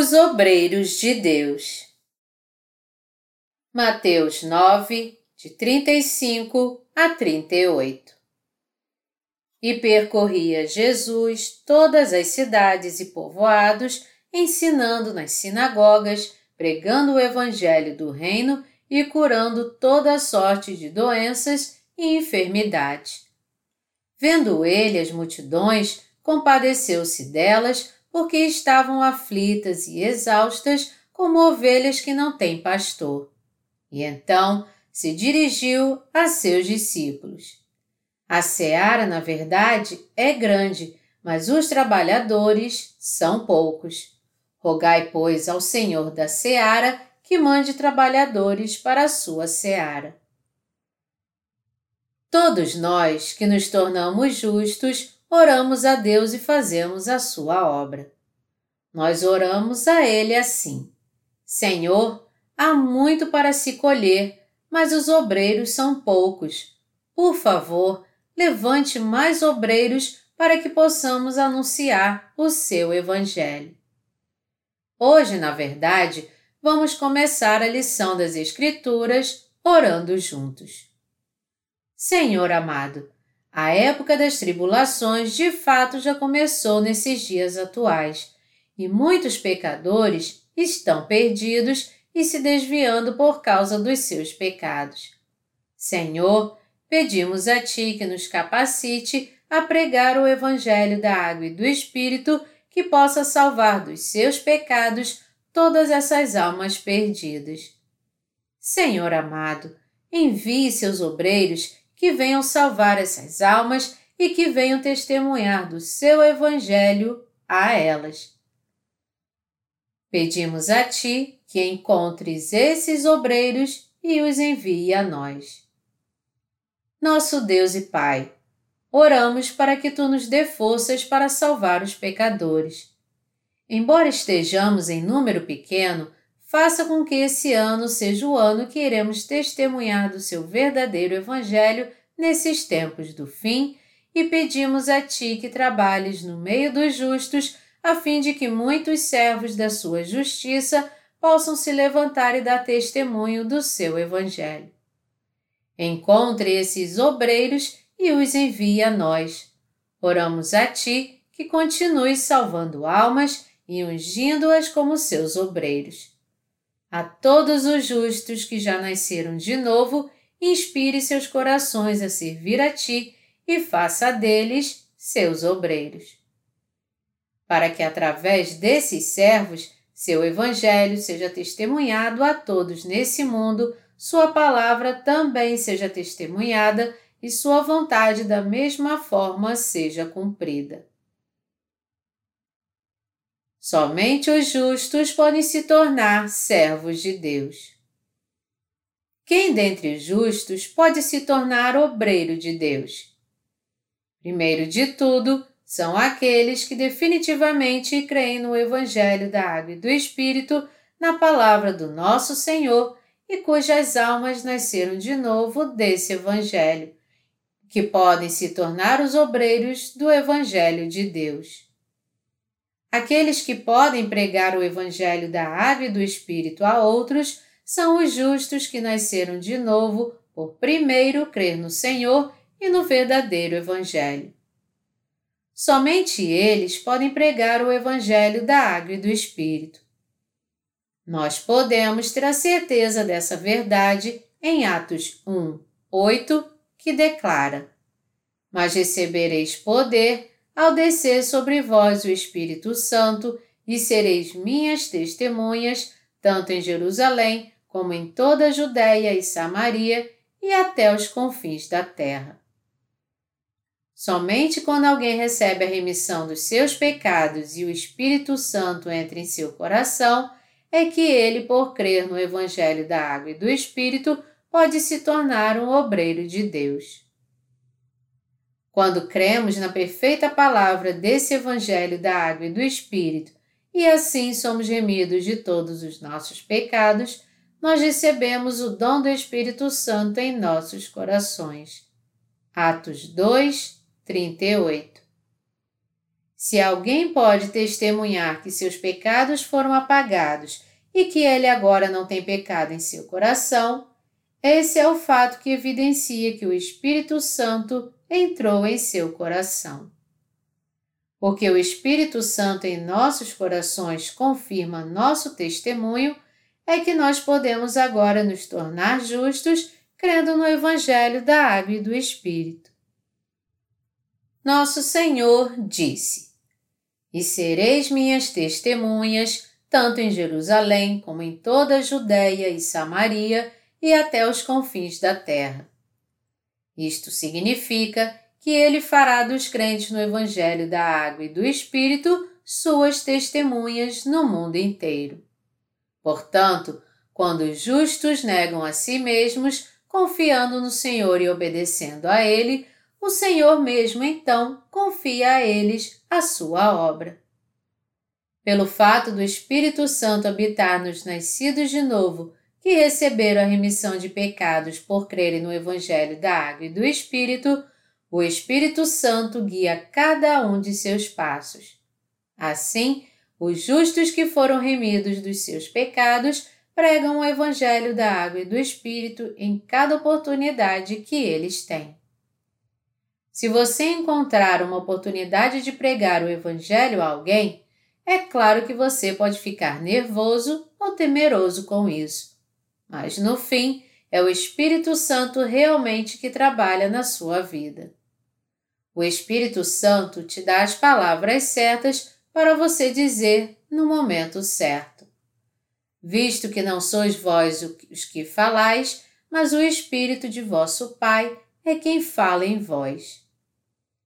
Os obreiros de Deus. Mateus 9, de 35 a 38. E percorria Jesus todas as cidades e povoados, ensinando nas sinagogas, pregando o evangelho do reino e curando toda sorte de doenças e enfermidades. Vendo ele as multidões, compadeceu-se delas, porque estavam aflitas e exaustas como ovelhas que não têm pastor. E então se dirigiu a seus discípulos. A seara, na verdade, é grande, mas os trabalhadores são poucos. Rogai, pois, ao Senhor da seara que mande trabalhadores para a sua seara. Todos nós que nos tornamos justos oramos a Deus e fazemos a sua obra. Nós oramos a Ele assim: Senhor, há muito para se colher, mas os obreiros são poucos. Por favor, levante mais obreiros para que possamos anunciar o seu Evangelho. Hoje, na verdade, vamos começar a lição das Escrituras orando juntos. Senhor amado, a época das tribulações de fato já começou nesses dias atuais e muitos pecadores estão perdidos e se desviando por causa dos seus pecados. Senhor, pedimos a Ti que nos capacite a pregar o Evangelho da Água e do Espírito que possa salvar dos seus pecados todas essas almas perdidas. Senhor amado, envie seus obreiros que venham salvar essas almas e que venham testemunhar do seu Evangelho a elas. Pedimos a Ti que encontres esses obreiros e os envie a nós. Nosso Deus e Pai, oramos para que Tu nos dê forças para salvar os pecadores. Embora estejamos em número pequeno, faça com que esse ano seja o ano que iremos testemunhar do seu verdadeiro Evangelho nesses tempos do fim e pedimos a Ti que trabalhes no meio dos justos, a fim de que muitos servos da Sua justiça possam se levantar e dar testemunho do seu Evangelho. Encontre esses obreiros e os envie a nós. Oramos a Ti que continue salvando almas e ungindo-as como seus obreiros. A todos os justos que já nasceram de novo, inspire seus corações a servir a Ti e faça deles seus obreiros. Para que através desses servos seu Evangelho seja testemunhado a todos nesse mundo, Sua palavra também seja testemunhada e Sua vontade da mesma forma seja cumprida. Somente os justos podem se tornar servos de Deus. Quem dentre os justos pode se tornar obreiro de Deus? Primeiro de tudo, são aqueles que definitivamente creem no Evangelho da Água e do Espírito, na palavra do nosso Senhor e cujas almas nasceram de novo desse Evangelho, que podem se tornar os obreiros do Evangelho de Deus. Aqueles que podem pregar o Evangelho da Água e do Espírito a outros são os justos que nasceram de novo por primeiro crer no Senhor e no verdadeiro Evangelho. Somente eles podem pregar o Evangelho da Água e do Espírito. Nós podemos ter a certeza dessa verdade em Atos 1, 8, que declara: Mas recebereis poder ao descer sobre vós o Espírito Santo e sereis minhas testemunhas, tanto em Jerusalém como em toda a Judéia e Samaria e até os confins da terra. Somente quando alguém recebe a remissão dos seus pecados e o Espírito Santo entra em seu coração, é que ele, por crer no Evangelho da Água e do Espírito, pode se tornar um obreiro de Deus. Quando cremos na perfeita palavra desse Evangelho da Água e do Espírito e assim somos remidos de todos os nossos pecados, nós recebemos o dom do Espírito Santo em nossos corações. Atos 2, 38 Se alguém pode testemunhar que seus pecados foram apagados e que ele agora não tem pecado em seu coração, esse é o fato que evidencia que o Espírito Santo entrou em seu coração. Porque o Espírito Santo em nossos corações confirma nosso testemunho, é que nós podemos agora nos tornar justos crendo no Evangelho da Água e do Espírito. Nosso Senhor disse: E sereis minhas testemunhas, tanto em Jerusalém como em toda a Judéia e Samaria e até os confins da terra. Isto significa que ele fará dos crentes no Evangelho da Água e do Espírito suas testemunhas no mundo inteiro. Portanto, quando os justos negam a si mesmos, confiando no Senhor e obedecendo a Ele, o Senhor mesmo então confia a eles a sua obra. Pelo fato do Espírito Santo habitar nos nascidos de novo, que receberam a remissão de pecados por crerem no Evangelho da Água e do Espírito, o Espírito Santo guia cada um de seus passos. Assim, os justos que foram remidos dos seus pecados pregam o Evangelho da Água e do Espírito em cada oportunidade que eles têm. Se você encontrar uma oportunidade de pregar o Evangelho a alguém, é claro que você pode ficar nervoso ou temeroso com isso. Mas no fim, é o Espírito Santo realmente que trabalha na sua vida. O Espírito Santo te dá as palavras certas para você dizer no momento certo. Visto que não sois vós os que falais, mas o Espírito de vosso Pai é quem fala em vós.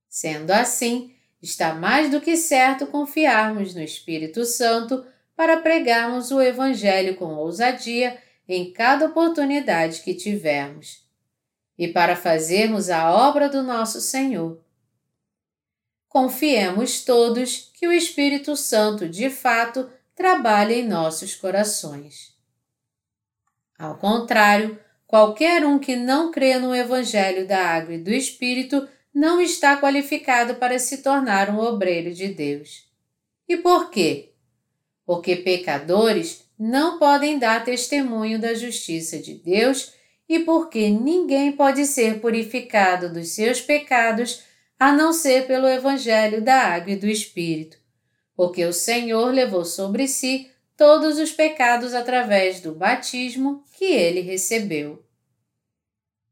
Sendo assim, está mais do que certo confiarmos no Espírito Santo para pregarmos o Evangelho com ousadia em cada oportunidade que tivermos, e para fazermos a obra do nosso Senhor. Confiemos todos que o Espírito Santo, de fato, trabalha em nossos corações. Ao contrário, qualquer um que não crê no Evangelho da Água e do Espírito não está qualificado para se tornar um obreiro de Deus. E por quê? Porque pecadores não podem dar testemunho da justiça de Deus e porque ninguém pode ser purificado dos seus pecados a não ser pelo Evangelho da Água e do Espírito, porque o Senhor levou sobre si todos os pecados através do batismo que ele recebeu.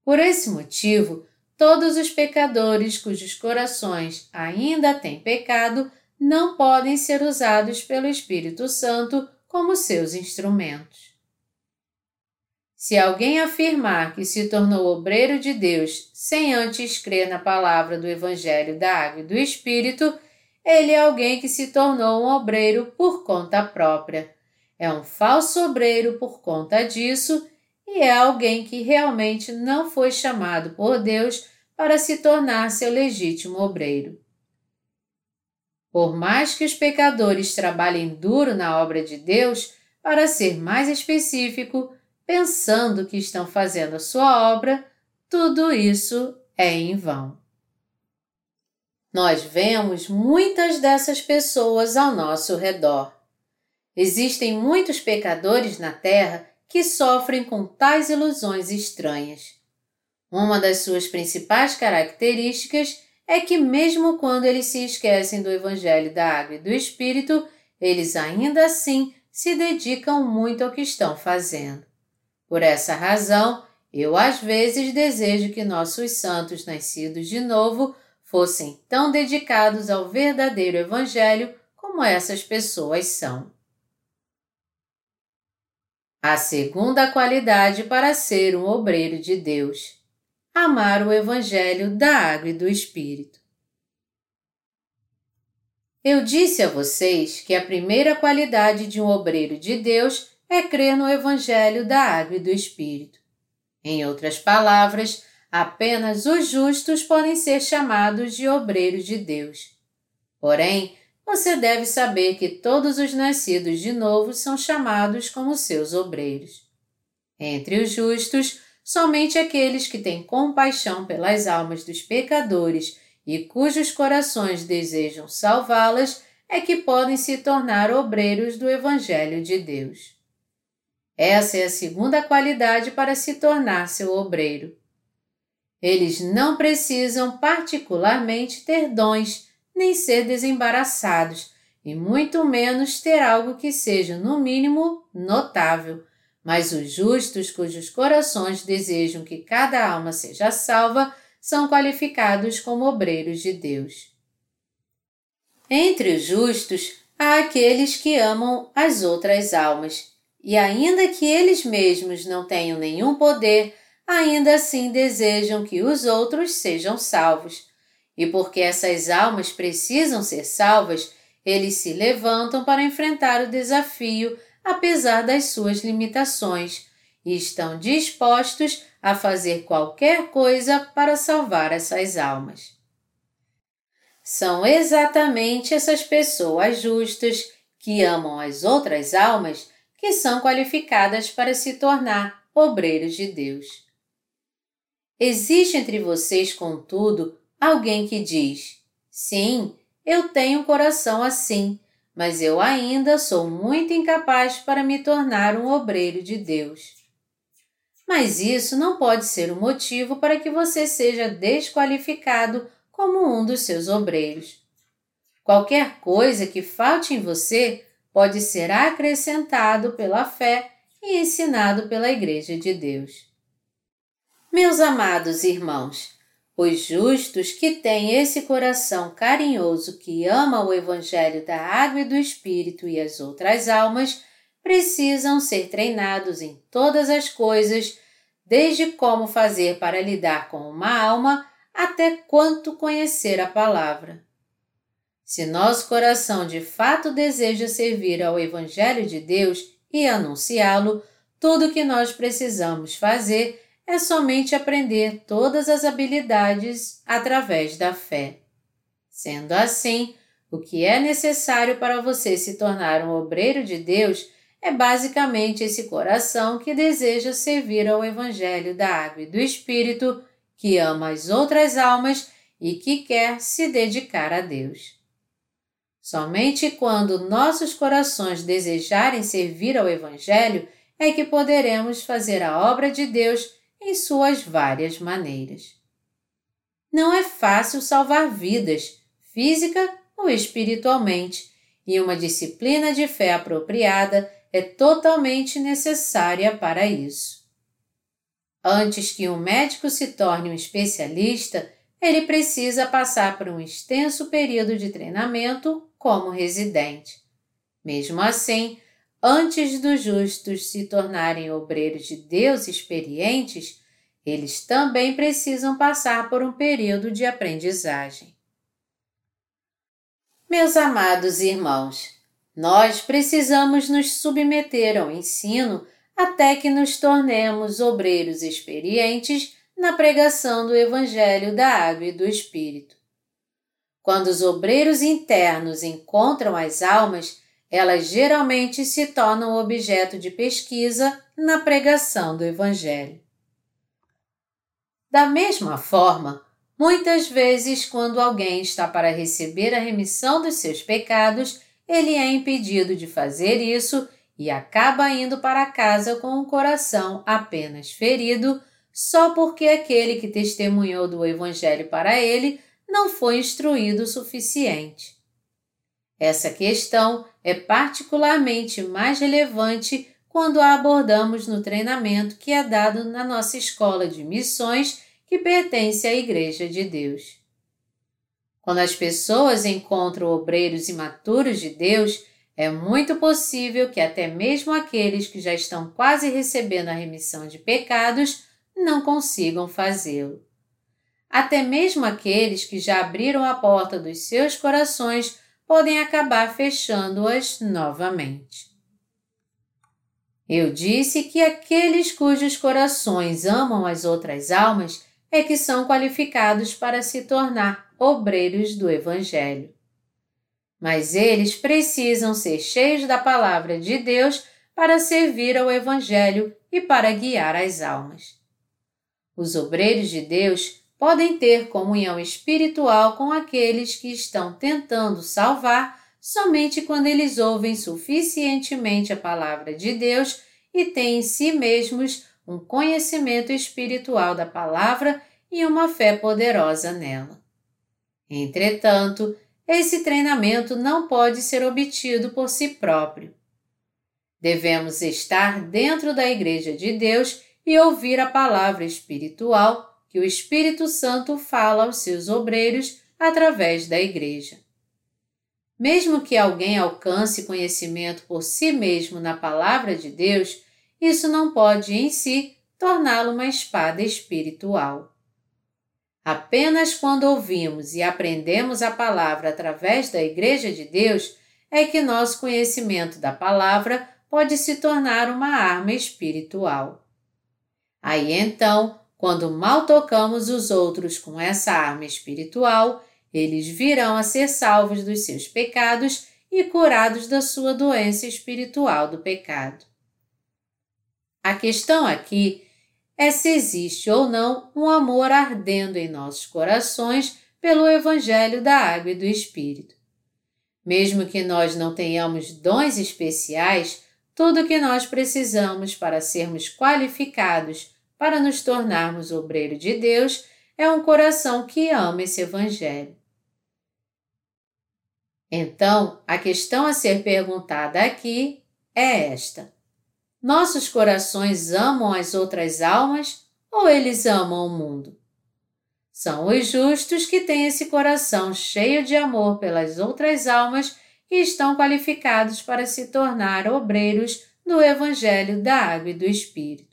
Por esse motivo, todos os pecadores cujos corações ainda têm pecado não podem ser usados pelo Espírito Santo como seus instrumentos. Se alguém afirmar que se tornou obreiro de Deus sem antes crer na palavra do Evangelho da Água e do Espírito, ele é alguém que se tornou um obreiro por conta própria. É um falso obreiro por conta disso e é alguém que realmente não foi chamado por Deus para se tornar seu legítimo obreiro. Por mais que os pecadores trabalhem duro na obra de Deus, para ser mais específico, pensando que estão fazendo a sua obra, tudo isso é em vão. Nós vemos muitas dessas pessoas ao nosso redor. Existem muitos pecadores na Terra que sofrem com tais ilusões estranhas. Uma das suas principais características é que, mesmo quando eles se esquecem do Evangelho da Água e do Espírito, eles ainda assim se dedicam muito ao que estão fazendo. Por essa razão, eu às vezes desejo que nossos santos nascidos de novo fossem tão dedicados ao verdadeiro Evangelho como essas pessoas são. A segunda qualidade para ser um obreiro de Deus: amar o Evangelho da Água e do Espírito. Eu disse a vocês que a primeira qualidade de um obreiro de Deus é crer no Evangelho da Água e do Espírito. Em outras palavras, apenas os justos podem ser chamados de obreiros de Deus. Porém, você deve saber que todos os nascidos de novo são chamados como seus obreiros. Entre os justos, somente aqueles que têm compaixão pelas almas dos pecadores e cujos corações desejam salvá-las é que podem se tornar obreiros do Evangelho de Deus. Essa é a segunda qualidade para se tornar seu obreiro. Eles não precisam particularmente ter dons, nem ser desembaraçados, e muito menos ter algo que seja, no mínimo, notável. Mas os justos, cujos corações desejam que cada alma seja salva, são qualificados como obreiros de Deus. Entre os justos há aqueles que amam as outras almas, e ainda que eles mesmos não tenham nenhum poder, ainda assim desejam que os outros sejam salvos. E porque essas almas precisam ser salvas, eles se levantam para enfrentar o desafio, apesar das suas limitações, e estão dispostos a fazer qualquer coisa para salvar essas almas. São exatamente essas pessoas justas que amam as outras almas que são qualificadas para se tornar obreiros de Deus. Existe entre vocês, contudo, alguém que diz: Sim, eu tenho um coração assim, mas eu ainda sou muito incapaz para me tornar um obreiro de Deus. Mas isso não pode ser o um motivo para que você seja desqualificado como um dos seus obreiros. Qualquer coisa que falte em você pode ser acrescentado pela fé e ensinado pela Igreja de Deus. Meus amados irmãos, os justos que têm esse coração carinhoso que ama o Evangelho da Água e do Espírito e as outras almas precisam ser treinados em todas as coisas, desde como fazer para lidar com uma alma até quanto conhecer a palavra. Se nosso coração de fato deseja servir ao Evangelho de Deus e anunciá-lo, tudo o que nós precisamos fazer é somente aprender todas as habilidades através da fé. Sendo assim, o que é necessário para você se tornar um obreiro de Deus é basicamente esse coração que deseja servir ao Evangelho da Água e do Espírito, que ama as outras almas e que quer se dedicar a Deus. Somente quando nossos corações desejarem servir ao Evangelho é que poderemos fazer a obra de Deus em suas várias maneiras. Não é fácil salvar vidas, física ou espiritualmente, e uma disciplina de fé apropriada é totalmente necessária para isso. Antes que um médico se torne um especialista, ele precisa passar por um extenso período de treinamento como residente. Mesmo assim, antes dos justos se tornarem obreiros de Deus experientes, eles também precisam passar por um período de aprendizagem. Meus amados irmãos, nós precisamos nos submeter ao ensino até que nos tornemos obreiros experientes na pregação do Evangelho da Água e do Espírito. Quando os obreiros internos encontram as almas, elas geralmente se tornam objeto de pesquisa na pregação do Evangelho. Da mesma forma, muitas vezes, quando alguém está para receber a remissão dos seus pecados, ele é impedido de fazer isso e acaba indo para casa com o coração apenas ferido, só porque aquele que testemunhou do Evangelho para ele não foi instruído o suficiente. Essa questão é particularmente mais relevante quando a abordamos no treinamento que é dado na nossa escola de missões que pertence à Igreja de Deus. Quando as pessoas encontram obreiros imaturos de Deus, é muito possível que até mesmo aqueles que já estão quase recebendo a remissão de pecados não consigam fazê-lo. Até mesmo aqueles que já abriram a porta dos seus corações podem acabar fechando-as novamente. Eu disse que aqueles cujos corações amam as outras almas é que são qualificados para se tornar obreiros do Evangelho. Mas eles precisam ser cheios da palavra de Deus para servir ao Evangelho e para guiar as almas. Os obreiros de Deus podem ter comunhão espiritual com aqueles que estão tentando salvar somente quando eles ouvem suficientemente a palavra de Deus e têm em si mesmos um conhecimento espiritual da palavra e uma fé poderosa nela. Entretanto, esse treinamento não pode ser obtido por si próprio. Devemos estar dentro da Igreja de Deus e ouvir a palavra espiritual que o Espírito Santo fala aos seus obreiros através da Igreja. Mesmo que alguém alcance conhecimento por si mesmo na palavra de Deus, isso não pode em si torná-lo uma espada espiritual. Apenas quando ouvimos e aprendemos a palavra através da Igreja de Deus é que nosso conhecimento da palavra pode se tornar uma arma espiritual. Aí então, quando mal tocamos os outros com essa arma espiritual, eles virão a ser salvos dos seus pecados e curados da sua doença espiritual do pecado. A questão aqui é se existe ou não um amor ardendo em nossos corações pelo Evangelho da Água e do Espírito. Mesmo que nós não tenhamos dons especiais, tudo o que nós precisamos para sermos qualificados para nos tornarmos obreiro de Deus é um coração que ama esse Evangelho. Então, a questão a ser perguntada aqui é esta nossos corações amam as outras almas ou eles amam o mundo? São os justos que têm esse coração cheio de amor pelas outras almas e estão qualificados para se tornar obreiros do Evangelho da Água e do Espírito.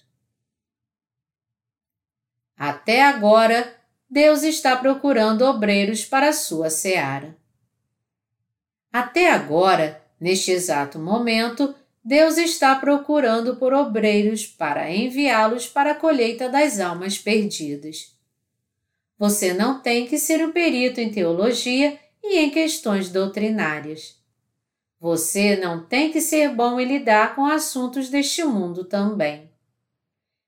Até agora, Deus está procurando obreiros para a sua seara. Até agora, neste exato momento, Deus está procurando por obreiros para enviá-los para a colheita das almas perdidas. Você não tem que ser um perito em teologia e em questões doutrinárias. Você não tem que ser bom em lidar com assuntos deste mundo também.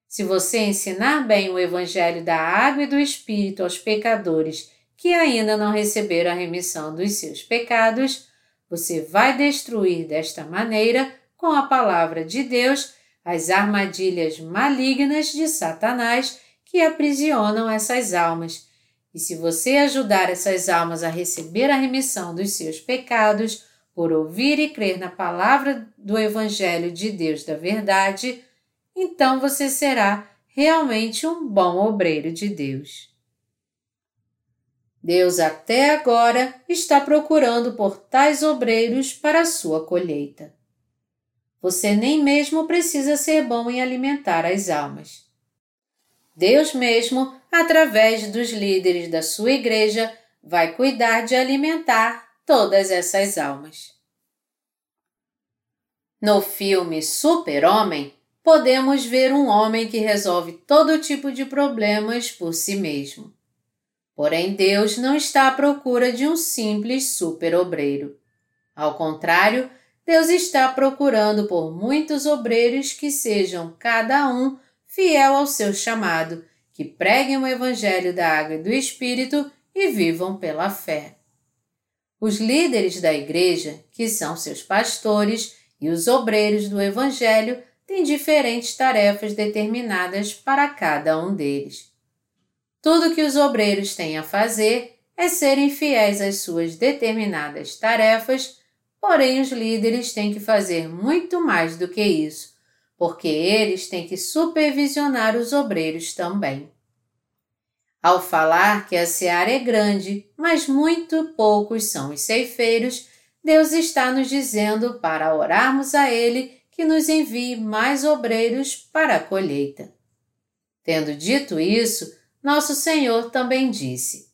Se você ensinar bem o Evangelho da Água e do Espírito aos pecadores que ainda não receberam a remissão dos seus pecados, você vai destruir desta maneira com a palavra de Deus as armadilhas malignas de Satanás que aprisionam essas almas. E se você ajudar essas almas a receber a remissão dos seus pecados, por ouvir e crer na palavra do Evangelho de Deus da Verdade, então você será realmente um bom obreiro de Deus. Deus até agora está procurando por tais obreiros para a sua colheita. Você nem mesmo precisa ser bom em alimentar as almas. Deus mesmo, através dos líderes da sua igreja, vai cuidar de alimentar todas essas almas. No filme Super-Homem, podemos ver um homem que resolve todo tipo de problemas por si mesmo. Porém, Deus não está à procura de um simples super-obreiro. Ao contrário, Deus está procurando por muitos obreiros que sejam cada um fiel ao seu chamado, que preguem o Evangelho da Água e do Espírito e vivam pela fé. Os líderes da igreja, que são seus pastores, e os obreiros do Evangelho têm diferentes tarefas determinadas para cada um deles. Tudo que os obreiros têm a fazer é serem fiéis às suas determinadas tarefas Porém, os líderes têm que fazer muito mais do que isso, porque eles têm que supervisionar os obreiros também. Ao falar que a seara é grande, mas muito poucos são os ceifeiros, Deus está nos dizendo para orarmos a Ele que nos envie mais obreiros para a colheita. Tendo dito isso, nosso Senhor também disse: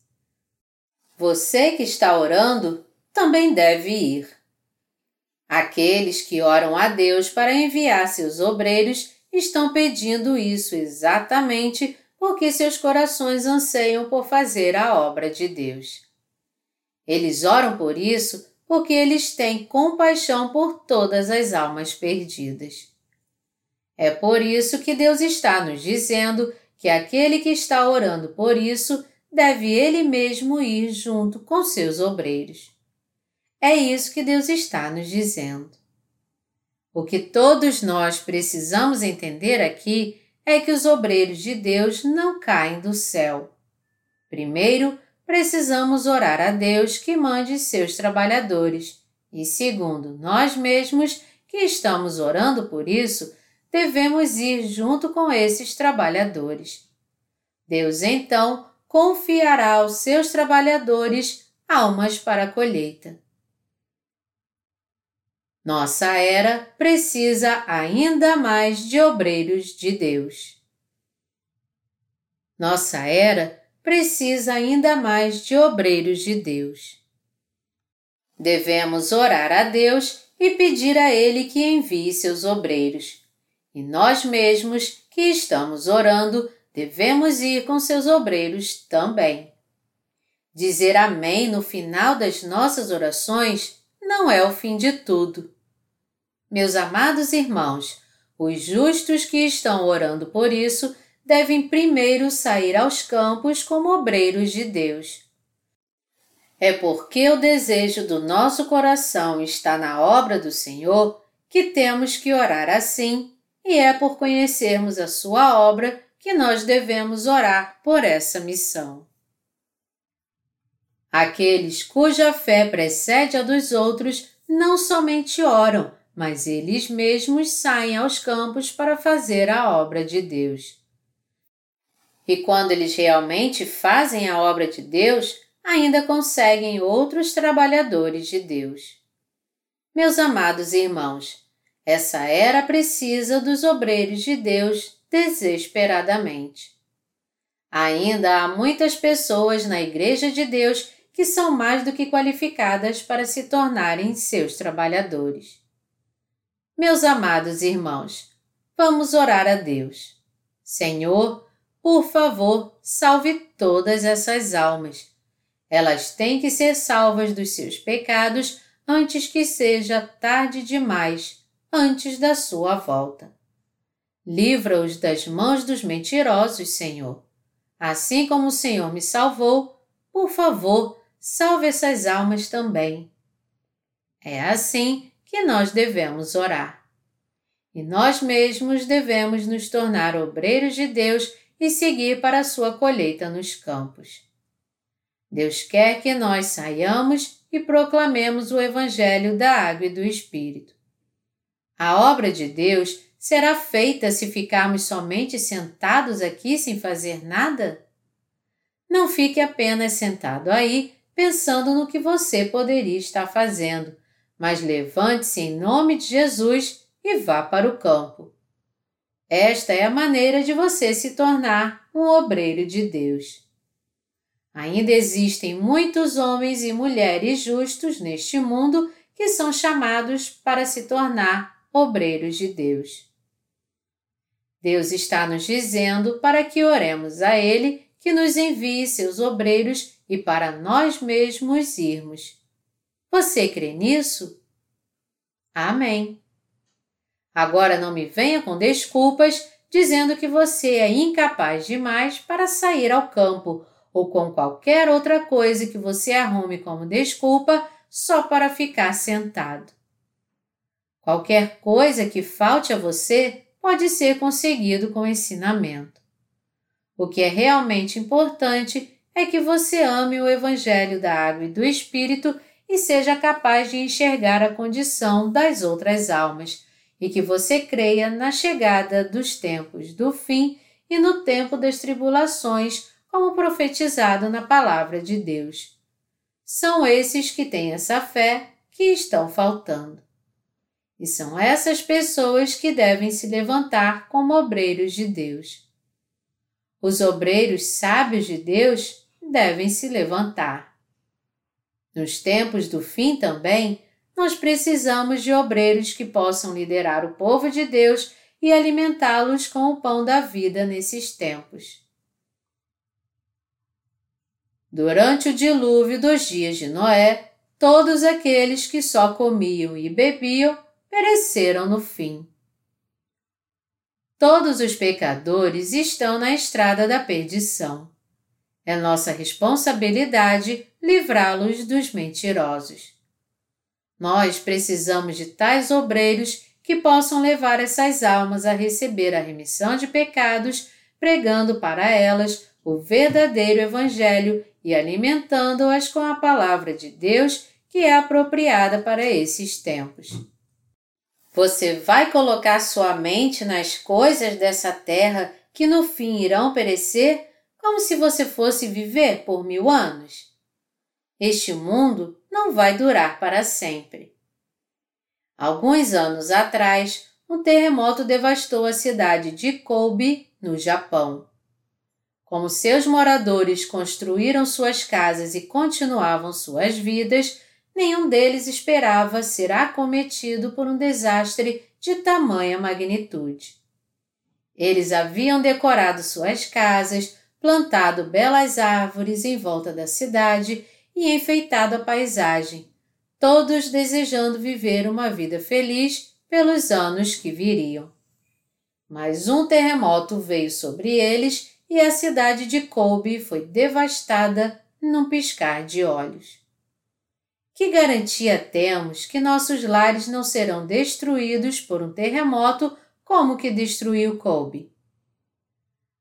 Você que está orando também deve ir. Aqueles que oram a Deus para enviar seus obreiros estão pedindo isso exatamente porque seus corações anseiam por fazer a obra de Deus. Eles oram por isso porque eles têm compaixão por todas as almas perdidas. É por isso que Deus está nos dizendo que aquele que está orando por isso deve ele mesmo ir junto com seus obreiros. É isso que Deus está nos dizendo. O que todos nós precisamos entender aqui é que os obreiros de Deus não caem do céu. Primeiro, precisamos orar a Deus que mande seus trabalhadores, e segundo, nós mesmos que estamos orando por isso, devemos ir junto com esses trabalhadores. Deus então confiará aos seus trabalhadores almas para a colheita. Nossa era precisa ainda mais de obreiros de Deus. Nossa era precisa ainda mais de obreiros de Deus. Devemos orar a Deus e pedir a Ele que envie seus obreiros. E nós mesmos que estamos orando devemos ir com seus obreiros também. Dizer Amém no final das nossas orações não é o fim de tudo. Meus amados irmãos, os justos que estão orando por isso devem primeiro sair aos campos como obreiros de Deus. É porque o desejo do nosso coração está na obra do Senhor que temos que orar assim, e é por conhecermos a Sua obra que nós devemos orar por essa missão. Aqueles cuja fé precede a dos outros não somente oram, mas eles mesmos saem aos campos para fazer a obra de Deus. E quando eles realmente fazem a obra de Deus, ainda conseguem outros trabalhadores de Deus. Meus amados irmãos, essa era precisa dos obreiros de Deus desesperadamente. Ainda há muitas pessoas na Igreja de Deus que são mais do que qualificadas para se tornarem seus trabalhadores. Meus amados irmãos, vamos orar a Deus. Senhor, por favor, salve todas essas almas. Elas têm que ser salvas dos seus pecados antes que seja tarde demais, antes da sua volta. Livra-os das mãos dos mentirosos, Senhor. Assim como o Senhor me salvou, por favor, salve essas almas também. É assim que nós devemos orar. E nós mesmos devemos nos tornar obreiros de Deus e seguir para a sua colheita nos campos. Deus quer que nós saiamos e proclamemos o Evangelho da Água e do Espírito. A obra de Deus será feita se ficarmos somente sentados aqui sem fazer nada? Não fique apenas sentado aí pensando no que você poderia estar fazendo, mas levante-se em nome de Jesus e vá para o campo. Esta é a maneira de você se tornar um obreiro de Deus. Ainda existem muitos homens e mulheres justos neste mundo que são chamados para se tornar obreiros de Deus. Deus está nos dizendo para que oremos a Ele que nos envie seus obreiros e para nós mesmos irmos. Você crê nisso? Amém. Agora não me venha com desculpas dizendo que você é incapaz demais para sair ao campo ou com qualquer outra coisa que você arrume como desculpa só para ficar sentado. Qualquer coisa que falte a você pode ser conseguido com ensinamento. O que é realmente importante é que você ame o Evangelho da Água e do Espírito e seja capaz de enxergar a condição das outras almas, e que você creia na chegada dos tempos do fim e no tempo das tribulações, como profetizado na Palavra de Deus. São esses que têm essa fé que estão faltando. E são essas pessoas que devem se levantar como obreiros de Deus. Os obreiros sábios de Deus devem se levantar. Nos tempos do fim também, nós precisamos de obreiros que possam liderar o povo de Deus e alimentá-los com o pão da vida nesses tempos. Durante o dilúvio dos dias de Noé, todos aqueles que só comiam e bebiam pereceram no fim. Todos os pecadores estão na estrada da perdição. É nossa responsabilidade livrá-los dos mentirosos. Nós precisamos de tais obreiros que possam levar essas almas a receber a remissão de pecados, pregando para elas o verdadeiro Evangelho e alimentando-as com a palavra de Deus que é apropriada para esses tempos. Você vai colocar sua mente nas coisas dessa terra que no fim irão perecer, como se você fosse viver por mil anos? Este mundo não vai durar para sempre. Alguns anos atrás, um terremoto devastou a cidade de Kobe, no Japão. Como seus moradores construíram suas casas e continuavam suas vidas, nenhum deles esperava ser acometido por um desastre de tamanha magnitude. Eles haviam decorado suas casas, plantado belas árvores em volta da cidade e enfeitado a paisagem, todos desejando viver uma vida feliz pelos anos que viriam. Mas um terremoto veio sobre eles e a cidade de Kobe foi devastada num piscar de olhos. Que garantia temos que nossos lares não serão destruídos por um terremoto como que destruiu Kobe?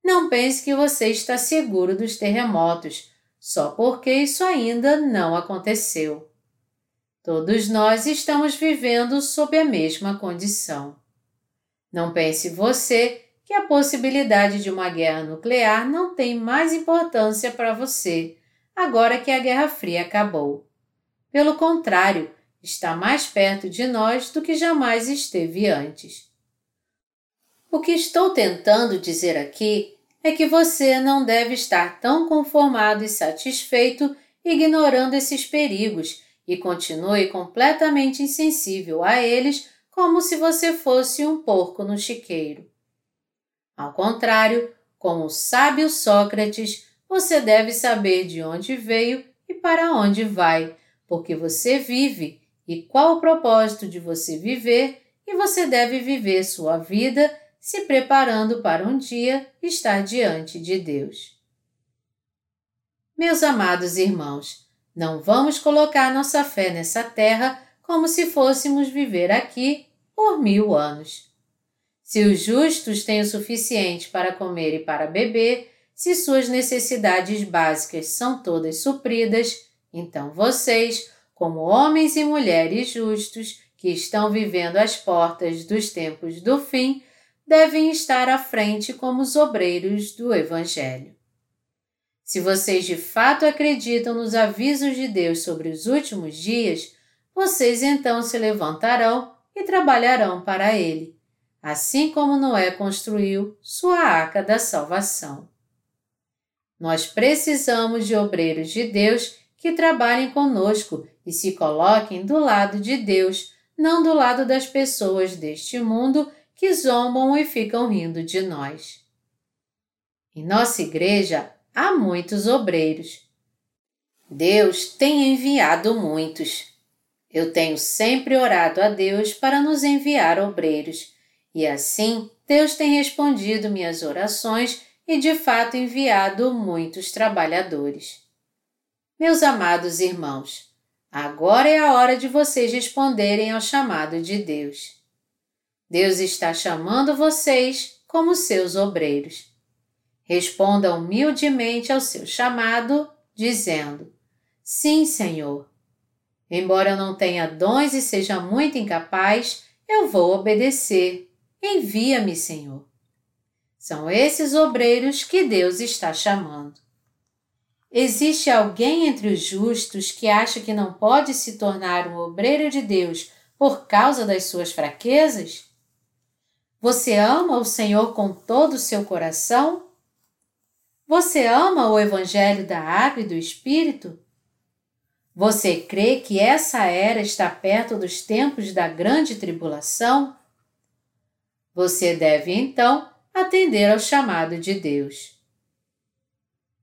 Não pense que você está seguro dos terremotos, só porque isso ainda não aconteceu. Todos nós estamos vivendo sob a mesma condição. Não pense você que a possibilidade de uma guerra nuclear não tem mais importância para você, agora que a Guerra Fria acabou. Pelo contrário, está mais perto de nós do que jamais esteve antes. O que estou tentando dizer aqui é que você não deve estar tão conformado e satisfeito ignorando esses perigos e continue completamente insensível a eles como se você fosse um porco no chiqueiro. Ao contrário, como o sábio Sócrates, você deve saber de onde veio e para onde vai porque você vive e qual o propósito de você viver, e você deve viver sua vida se preparando para um dia estar diante de Deus. Meus amados irmãos, não vamos colocar nossa fé nessa terra como se fôssemos viver aqui por mil anos. Se os justos têm o suficiente para comer e para beber, se suas necessidades básicas são todas supridas, então vocês, como homens e mulheres justos que estão vivendo às portas dos tempos do fim, devem estar à frente como os obreiros do Evangelho. Se vocês de fato acreditam nos avisos de Deus sobre os últimos dias, vocês então se levantarão e trabalharão para Ele, assim como Noé construiu sua arca da salvação. Nós precisamos de obreiros de Deus que trabalhem conosco e se coloquem do lado de Deus, não do lado das pessoas deste mundo que zombam e ficam rindo de nós. Em nossa igreja há muitos obreiros. Deus tem enviado muitos. Eu tenho sempre orado a Deus para nos enviar obreiros, e assim Deus tem respondido minhas orações e de fato enviado muitos trabalhadores. Meus amados irmãos, agora é a hora de vocês responderem ao chamado de Deus. Deus está chamando vocês como seus obreiros. Responda humildemente ao seu chamado, dizendo: Sim, Senhor. Embora eu não tenha dons e seja muito incapaz, eu vou obedecer. Envia-me, Senhor. São esses obreiros que Deus está chamando. Existe alguém entre os justos que acha que não pode se tornar um obreiro de Deus por causa das suas fraquezas? Você ama o Senhor com todo o seu coração? Você ama o Evangelho da Água e do Espírito? Você crê que essa era está perto dos tempos da grande tribulação? Você deve então atender ao chamado de Deus.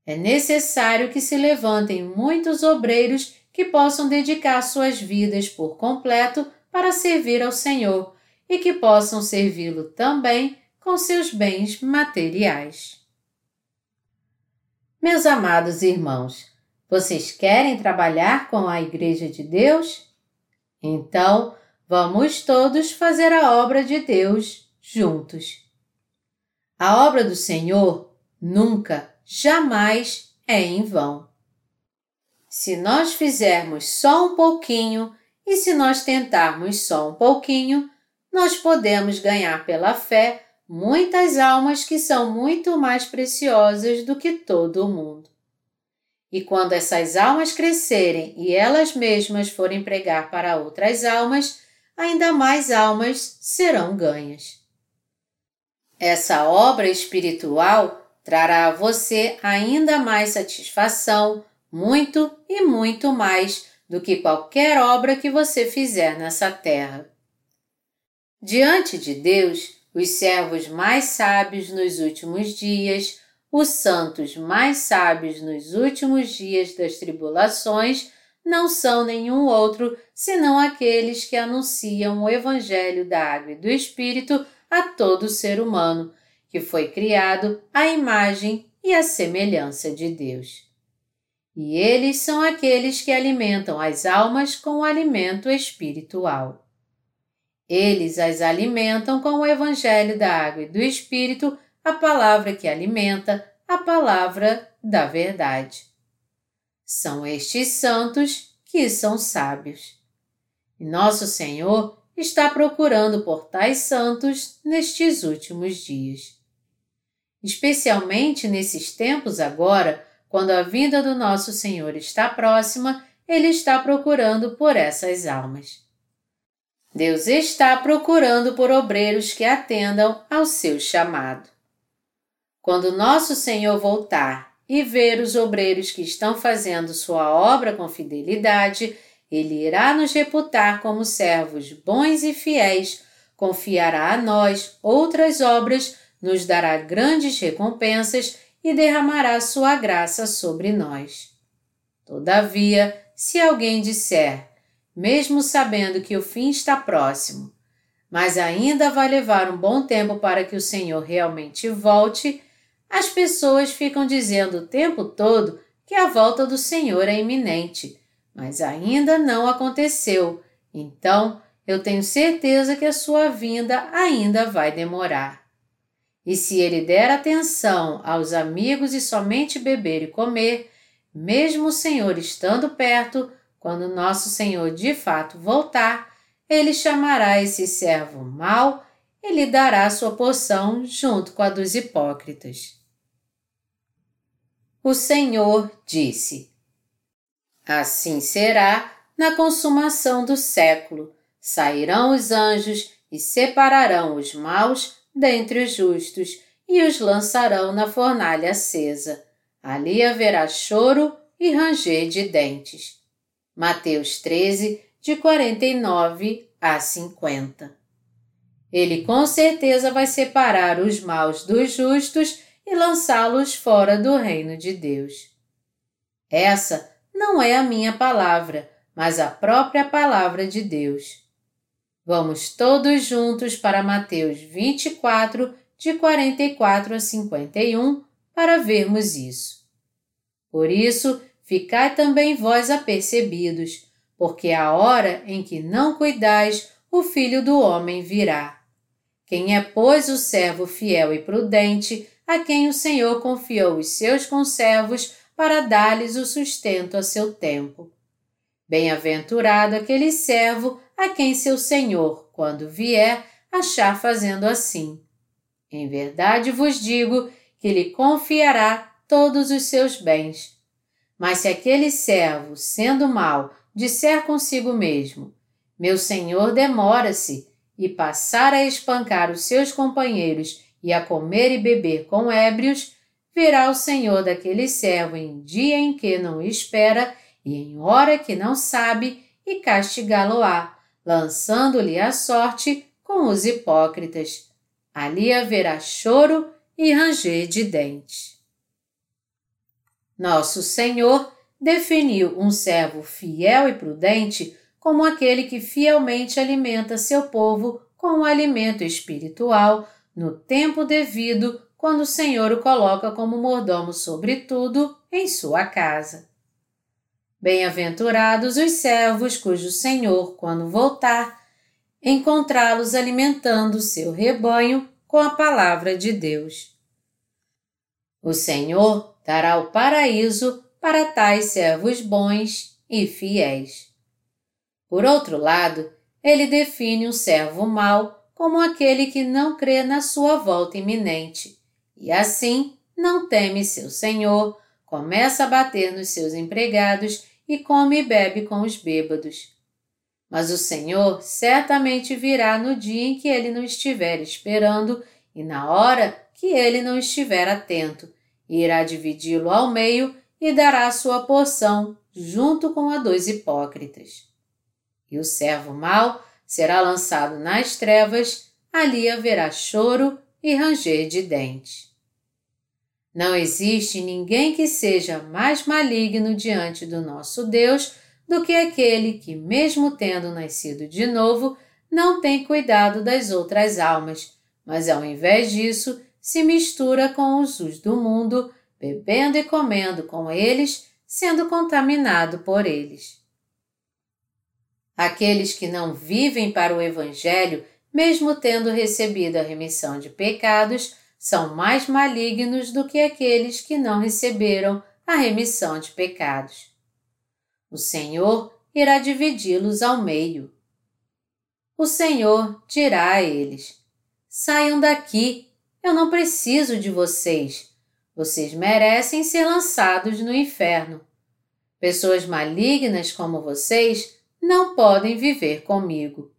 É necessário que se levantem muitos obreiros que possam dedicar suas vidas por completo para servir ao Senhor e que possam servi-lo também com seus bens materiais. Meus amados irmãos, vocês querem trabalhar com a Igreja de Deus? Então, vamos todos fazer a obra de Deus juntos. A obra do Senhor nunca, jamais é em vão. Se nós fizermos só um pouquinho e se nós tentarmos só um pouquinho, nós podemos ganhar pela fé muitas almas que são muito mais preciosas do que todo o mundo. E quando essas almas crescerem e elas mesmas forem pregar para outras almas, ainda mais almas serão ganhas. Essa obra espiritual trará a você ainda mais satisfação, muito e muito mais do que qualquer obra que você fizer nessa terra. Diante de Deus, os servos mais sábios nos últimos dias, os santos mais sábios nos últimos dias das tribulações, não são nenhum outro senão aqueles que anunciam o Evangelho da Água e do Espírito a todo ser humano, que foi criado à imagem e à semelhança de Deus. E eles são aqueles que alimentam as almas com o alimento espiritual. Eles as alimentam com o Evangelho da Água e do Espírito, a palavra que alimenta, a palavra da verdade. São estes santos que são sábios. E nosso Senhor está procurando por tais santos nestes últimos dias. Especialmente nesses tempos agora, quando a vinda do nosso Senhor está próxima, Ele está procurando por essas almas. Deus está procurando por obreiros que atendam ao seu chamado. Quando nosso Senhor voltar e ver os obreiros que estão fazendo sua obra com fidelidade, ele irá nos reputar como servos bons e fiéis, confiará a nós outras obras, nos dará grandes recompensas e derramará sua graça sobre nós. Todavia, se alguém disser, mesmo sabendo que o fim está próximo, mas ainda vai levar um bom tempo para que o Senhor realmente volte, as pessoas ficam dizendo o tempo todo que a volta do Senhor é iminente mas ainda não aconteceu, então eu tenho certeza que a sua vinda ainda vai demorar. E se ele der atenção aos amigos e somente beber e comer, mesmo o Senhor estando perto, quando nosso Senhor de fato voltar, ele chamará esse servo mau e lhe dará sua porção junto com a dos hipócritas. O Senhor disse: Assim será na consumação do século. Sairão os anjos e separarão os maus dentre os justos e os lançarão na fornalha acesa. Ali haverá choro e ranger de dentes. Mateus 13, de 49 a 50. Ele com certeza vai separar os maus dos justos e lançá-los fora do reino de Deus. Essa não é a minha palavra, mas a própria palavra de Deus. Vamos todos juntos para Mateus 24, de 44 a 51, para vermos isso. Por isso, ficai também vós apercebidos, porque a hora em que não cuidais, o Filho do Homem virá. Quem é, pois, o servo fiel e prudente, a quem o Senhor confiou os seus conservos para dar-lhes o sustento a seu tempo. Bem-aventurado aquele servo a quem seu senhor, quando vier, achar fazendo assim. Em verdade vos digo que lhe confiará todos os seus bens. Mas se aquele servo, sendo mau, disser consigo mesmo: Meu senhor demora-se, e passar a espancar os seus companheiros e a comer e beber com ébrios, virá o Senhor daquele servo em dia em que não espera e em hora que não sabe, e castigá-lo-á, lançando-lhe a sorte com os hipócritas. Ali haverá choro e ranger de dentes. Nosso Senhor definiu um servo fiel e prudente como aquele que fielmente alimenta seu povo com o alimento espiritual no tempo devido quando o Senhor o coloca como mordomo sobre tudo em sua casa. Bem-aventurados os servos cujo Senhor, quando voltar, encontrá-los alimentando seu rebanho com a palavra de Deus. O Senhor dará o paraíso para tais servos bons e fiéis. Por outro lado, ele define um servo mau como aquele que não crê na sua volta iminente e assim não teme seu senhor, começa a bater nos seus empregados e come e bebe com os bêbados. Mas o Senhor certamente virá no dia em que ele não estiver esperando e na hora que ele não estiver atento, irá dividi-lo ao meio e dará sua porção junto com a dos hipócritas. E o servo mau será lançado nas trevas, ali haverá choro e ranger de dentes. Não existe ninguém que seja mais maligno diante do nosso Deus do que aquele que, mesmo tendo nascido de novo, não tem cuidado das outras almas, mas ao invés disso se mistura com os us do mundo, bebendo e comendo com eles, sendo contaminado por eles. Aqueles que não vivem para o Evangelho, mesmo tendo recebido a remissão de pecados, são mais malignos do que aqueles que não receberam a remissão de pecados. O Senhor irá dividi-los ao meio. O Senhor dirá a eles: Saiam daqui, eu não preciso de vocês. Vocês merecem ser lançados no inferno. Pessoas malignas como vocês não podem viver comigo.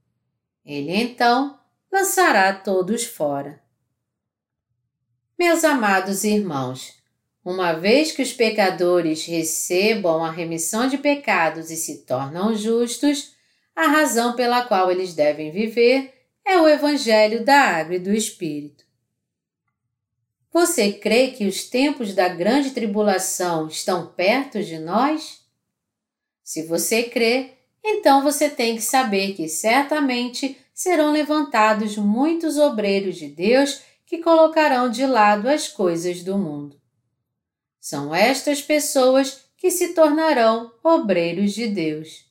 Ele então lançará todos fora. Meus amados irmãos, uma vez que os pecadores recebam a remissão de pecados e se tornam justos, a razão pela qual eles devem viver é o Evangelho da Água e do Espírito. Você crê que os tempos da grande tribulação estão perto de nós? Se você crê, então você tem que saber que certamente serão levantados muitos obreiros de Deus que colocarão de lado as coisas do mundo. São estas pessoas que se tornarão obreiros de Deus.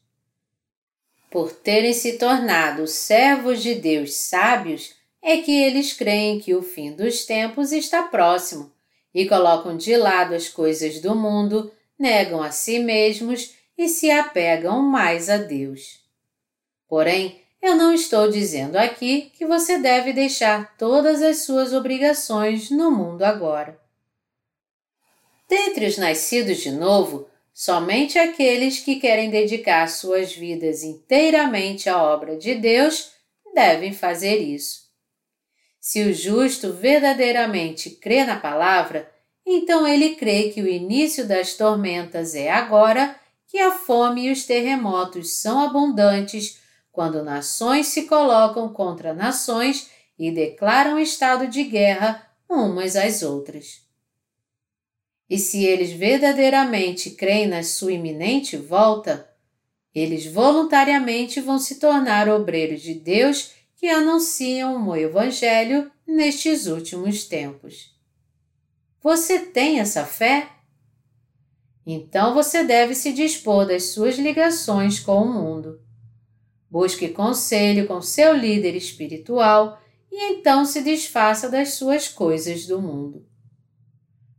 Por terem se tornado servos de Deus sábios, é que eles creem que o fim dos tempos está próximo e colocam de lado as coisas do mundo, negam a si mesmos e se apegam mais a Deus. Porém, eu não estou dizendo aqui que você deve deixar todas as suas obrigações no mundo agora. Dentre os nascidos de novo, somente aqueles que querem dedicar suas vidas inteiramente à obra de Deus devem fazer isso. Se o justo verdadeiramente crê na palavra, então ele crê que o início das tormentas é agora, que a fome e os terremotos são abundantes quando nações se colocam contra nações e declaram estado de guerra umas às outras. E se eles verdadeiramente creem na sua iminente volta, eles voluntariamente vão se tornar obreiros de Deus que anunciam o Evangelho nestes últimos tempos. Você tem essa fé? Então você deve se dispor das suas ligações com o mundo. Busque conselho com seu líder espiritual e então se desfaça das suas coisas do mundo.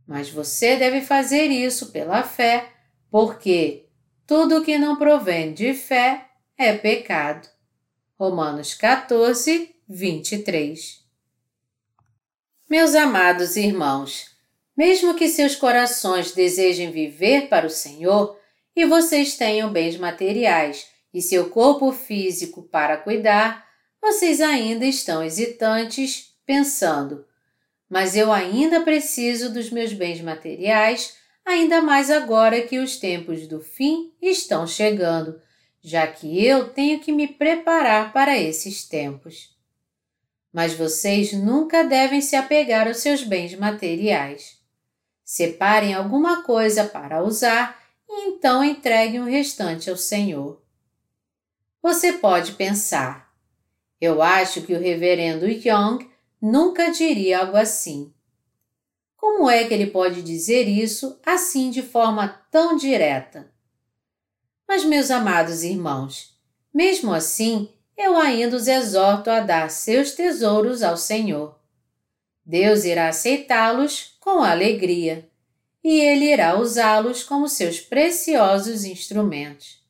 Mas você deve fazer isso pela fé, porque tudo que não provém de fé é pecado. Romanos 14, 23. Meus amados irmãos, mesmo que seus corações desejem viver para o Senhor e vocês tenham bens materiais, e seu corpo físico para cuidar, vocês ainda estão hesitantes, pensando: mas eu ainda preciso dos meus bens materiais, ainda mais agora que os tempos do fim estão chegando, já que eu tenho que me preparar para esses tempos. Mas vocês nunca devem se apegar aos seus bens materiais. Separem alguma coisa para usar e então entreguem o restante ao Senhor. Você pode pensar, eu acho que o reverendo Young nunca diria algo assim. Como é que ele pode dizer isso assim de forma tão direta? Mas, meus amados irmãos, mesmo assim, eu ainda os exorto a dar seus tesouros ao Senhor. Deus irá aceitá-los com alegria e Ele irá usá-los como seus preciosos instrumentos.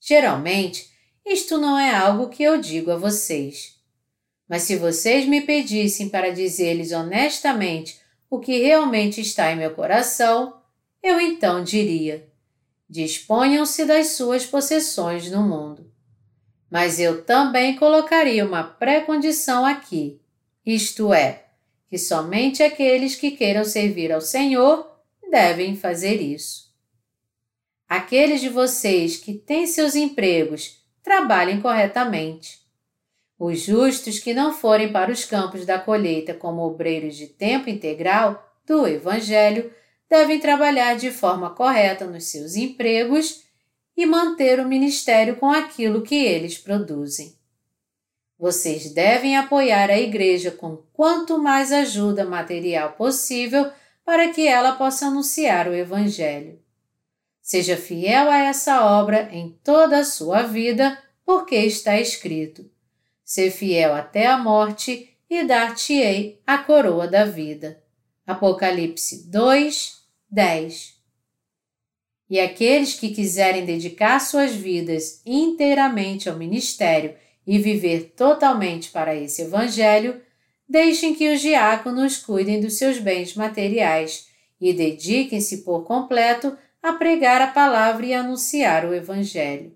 Geralmente, isto não é algo que eu digo a vocês. Mas se vocês me pedissem para dizer-lhes honestamente o que realmente está em meu coração, eu então diria: disponham-se das suas possessões no mundo. Mas eu também colocaria uma pré-condição aqui, isto é, que somente aqueles que queiram servir ao Senhor devem fazer isso. Aqueles de vocês que têm seus empregos, trabalhem corretamente. Os justos que não forem para os campos da colheita como obreiros de tempo integral do Evangelho devem trabalhar de forma correta nos seus empregos e manter o ministério com aquilo que eles produzem. Vocês devem apoiar a Igreja com quanto mais ajuda material possível para que ela possa anunciar o Evangelho. Seja fiel a essa obra em toda a sua vida, porque está escrito: Ser fiel até a morte e dar-te-ei a coroa da vida. Apocalipse 2, 10. E aqueles que quiserem dedicar suas vidas inteiramente ao ministério e viver totalmente para esse Evangelho, deixem que os diáconos cuidem dos seus bens materiais e dediquem-se por completo a pregar a palavra e anunciar o Evangelho.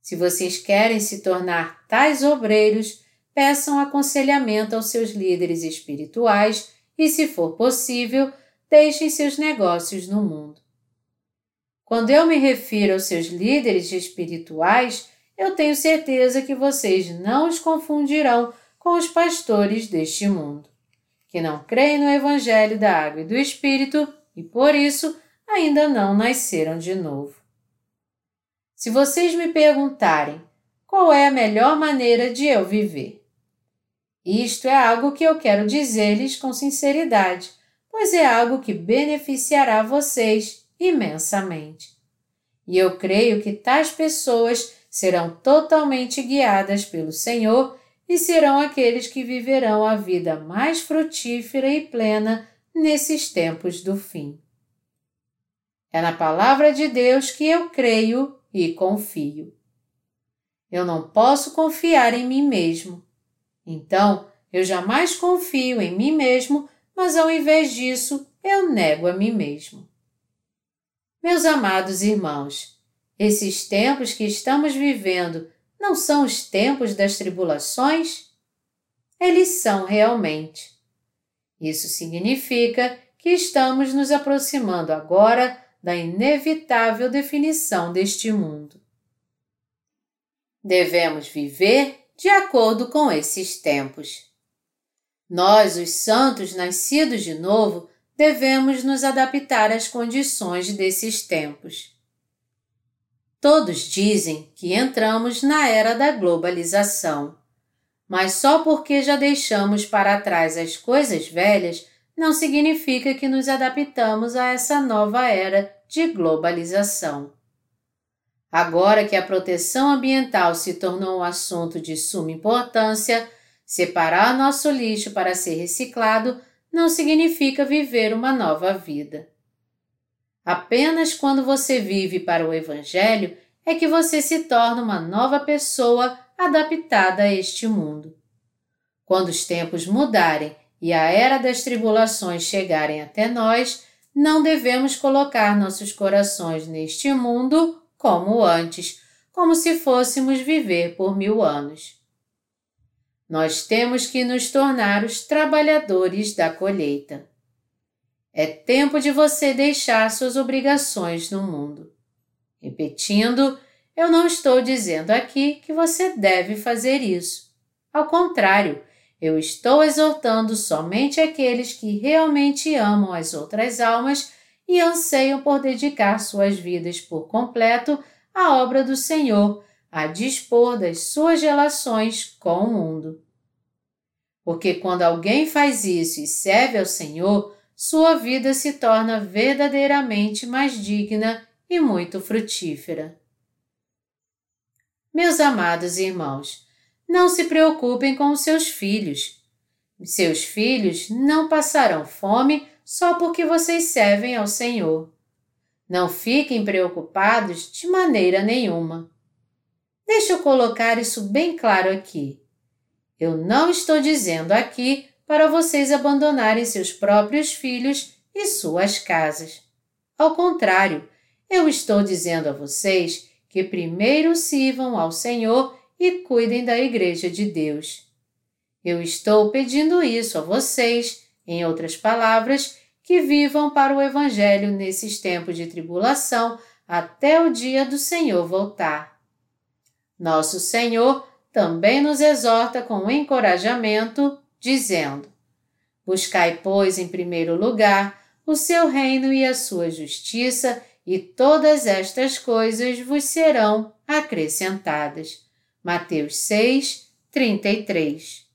Se vocês querem se tornar tais obreiros, peçam aconselhamento aos seus líderes espirituais e, se for possível, deixem seus negócios no mundo. Quando eu me refiro aos seus líderes espirituais, eu tenho certeza que vocês não os confundirão com os pastores deste mundo, que não creem no Evangelho da Água e do Espírito e, por isso, ainda não nasceram de novo. Se vocês me perguntarem qual é a melhor maneira de eu viver, isto é algo que eu quero dizer-lhes com sinceridade, pois é algo que beneficiará vocês imensamente. E eu creio que tais pessoas serão totalmente guiadas pelo Senhor e serão aqueles que viverão a vida mais frutífera e plena nesses tempos do fim. É na palavra de Deus que eu creio e confio. Eu não posso confiar em mim mesmo. Então, eu jamais confio em mim mesmo, mas ao invés disso, eu nego a mim mesmo. Meus amados irmãos, esses tempos que estamos vivendo não são os tempos das tribulações? Eles são realmente. Isso significa que estamos nos aproximando agora da inevitável definição deste mundo. Devemos viver de acordo com esses tempos. Nós, os santos nascidos de novo, devemos nos adaptar às condições desses tempos. Todos dizem que entramos na era da globalização. Mas só porque já deixamos para trás as coisas velhas não significa que nos adaptamos a essa nova era de globalização. Agora que a proteção ambiental se tornou um assunto de suma importância, separar nosso lixo para ser reciclado não significa viver uma nova vida. Apenas quando você vive para o Evangelho é que você se torna uma nova pessoa adaptada a este mundo. Quando os tempos mudarem e a era das tribulações chegarem até nós, não devemos colocar nossos corações neste mundo como antes, como se fôssemos viver por mil anos. Nós temos que nos tornar os trabalhadores da colheita. É tempo de você deixar suas obrigações no mundo. Repetindo, eu não estou dizendo aqui que você deve fazer isso. Ao contrário, eu estou exortando somente aqueles que realmente amam as outras almas e anseiam por dedicar suas vidas por completo à obra do Senhor, a dispor das suas relações com o mundo. Porque quando alguém faz isso e serve ao Senhor, sua vida se torna verdadeiramente mais digna e muito frutífera. Meus amados irmãos, não se preocupem com os seus filhos. Seus filhos não passarão fome só porque vocês servem ao Senhor. Não fiquem preocupados de maneira nenhuma. Deixa eu colocar isso bem claro aqui. Eu não estou dizendo aqui para vocês abandonarem seus próprios filhos e suas casas. Ao contrário, eu estou dizendo a vocês que primeiro sirvam ao Senhor e cuidem da Igreja de Deus. Eu estou pedindo isso a vocês, em outras palavras, que vivam para o Evangelho nesses tempos de tribulação até o dia do Senhor voltar. Nosso Senhor também nos exorta com encorajamento, dizendo: Buscai, pois, em primeiro lugar o seu reino e a sua justiça, e todas estas coisas vos serão acrescentadas. Mateus 6, 33.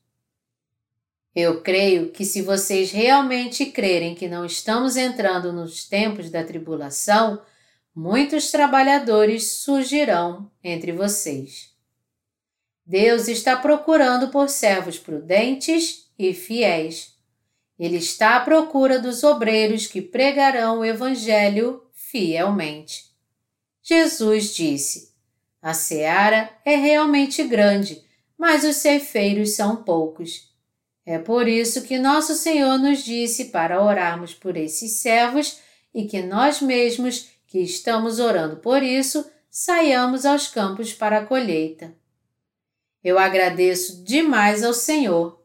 Eu creio que se vocês realmente crerem que não estamos entrando nos tempos da tribulação, muitos trabalhadores surgirão entre vocês. Deus está procurando por servos prudentes e fiéis. Ele está à procura dos obreiros que pregarão o Evangelho fielmente. Jesus disse: A seara é realmente grande, mas os ceifeiros são poucos. É por isso que nosso Senhor nos disse para orarmos por esses servos e que nós mesmos, que estamos orando por isso, saiamos aos campos para a colheita. Eu agradeço demais ao Senhor.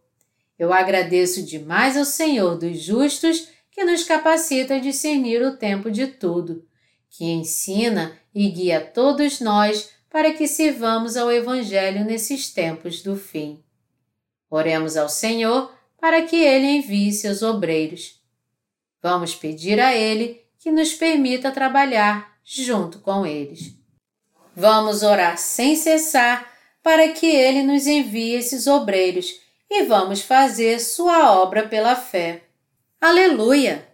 Eu agradeço demais ao Senhor dos justos que nos capacita a discernir o tempo de tudo, que ensina e guia todos nós para que sirvamos ao Evangelho nesses tempos do fim. Oremos ao Senhor para que Ele envie seus obreiros. Vamos pedir a Ele que nos permita trabalhar junto com eles. Vamos orar sem cessar para que ele nos envie esses obreiros e vamos fazer sua obra pela fé. Aleluia!